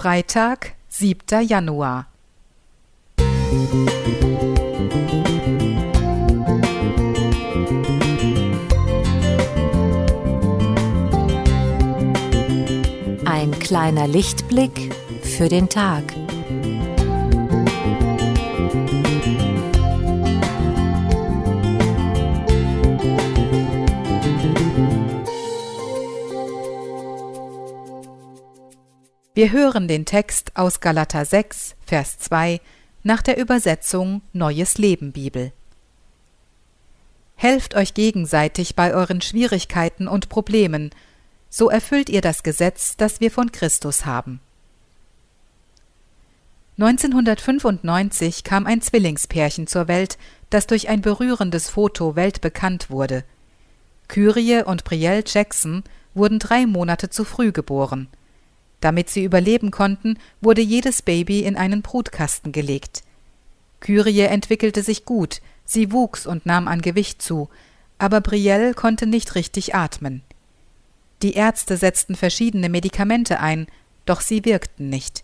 Freitag, 7. Januar. Ein kleiner Lichtblick für den Tag. Wir hören den Text aus Galater 6, Vers 2 nach der Übersetzung Neues Leben Bibel. Helft euch gegenseitig bei euren Schwierigkeiten und Problemen, so erfüllt ihr das Gesetz, das wir von Christus haben. 1995 kam ein Zwillingspärchen zur Welt, das durch ein berührendes Foto weltbekannt wurde. Kyrie und Brielle Jackson wurden drei Monate zu früh geboren – damit sie überleben konnten, wurde jedes Baby in einen Brutkasten gelegt. Kyrie entwickelte sich gut, sie wuchs und nahm an Gewicht zu, aber Brielle konnte nicht richtig atmen. Die Ärzte setzten verschiedene Medikamente ein, doch sie wirkten nicht.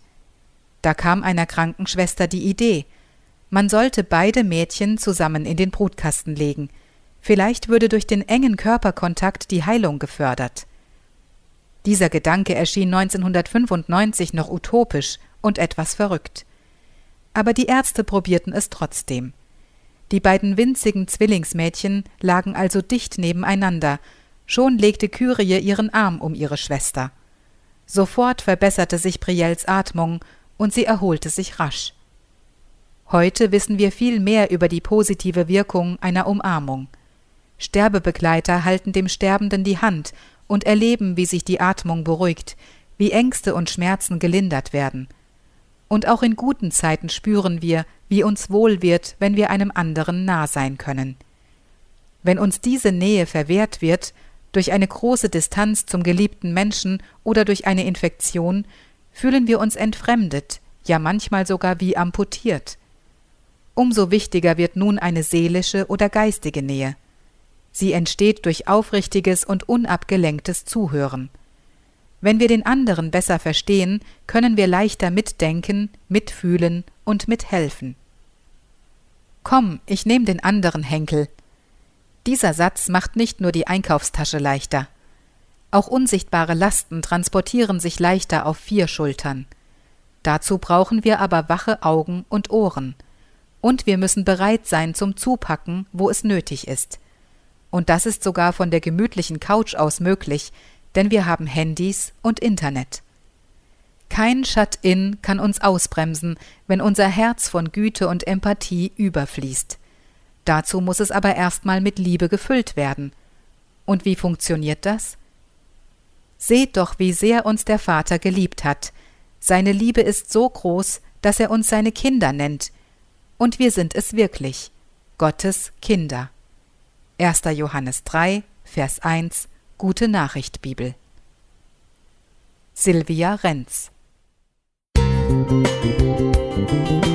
Da kam einer Krankenschwester die Idee, man sollte beide Mädchen zusammen in den Brutkasten legen. Vielleicht würde durch den engen Körperkontakt die Heilung gefördert. Dieser Gedanke erschien 1995 noch utopisch und etwas verrückt. Aber die Ärzte probierten es trotzdem. Die beiden winzigen Zwillingsmädchen lagen also dicht nebeneinander, schon legte Kyrie ihren Arm um ihre Schwester. Sofort verbesserte sich Brielles Atmung und sie erholte sich rasch. Heute wissen wir viel mehr über die positive Wirkung einer Umarmung. Sterbebegleiter halten dem Sterbenden die Hand und erleben, wie sich die Atmung beruhigt, wie Ängste und Schmerzen gelindert werden. Und auch in guten Zeiten spüren wir, wie uns wohl wird, wenn wir einem anderen nah sein können. Wenn uns diese Nähe verwehrt wird, durch eine große Distanz zum geliebten Menschen oder durch eine Infektion, fühlen wir uns entfremdet, ja manchmal sogar wie amputiert. Umso wichtiger wird nun eine seelische oder geistige Nähe. Sie entsteht durch aufrichtiges und unabgelenktes Zuhören. Wenn wir den anderen besser verstehen, können wir leichter mitdenken, mitfühlen und mithelfen. Komm, ich nehme den anderen Henkel. Dieser Satz macht nicht nur die Einkaufstasche leichter. Auch unsichtbare Lasten transportieren sich leichter auf vier Schultern. Dazu brauchen wir aber wache Augen und Ohren. Und wir müssen bereit sein zum Zupacken, wo es nötig ist. Und das ist sogar von der gemütlichen Couch aus möglich, denn wir haben Handys und Internet. Kein Shut-in kann uns ausbremsen, wenn unser Herz von Güte und Empathie überfließt. Dazu muss es aber erstmal mit Liebe gefüllt werden. Und wie funktioniert das? Seht doch, wie sehr uns der Vater geliebt hat. Seine Liebe ist so groß, dass er uns seine Kinder nennt. Und wir sind es wirklich, Gottes Kinder. 1. Johannes 3, Vers 1, Gute Nachricht Bibel. Silvia Renz Musik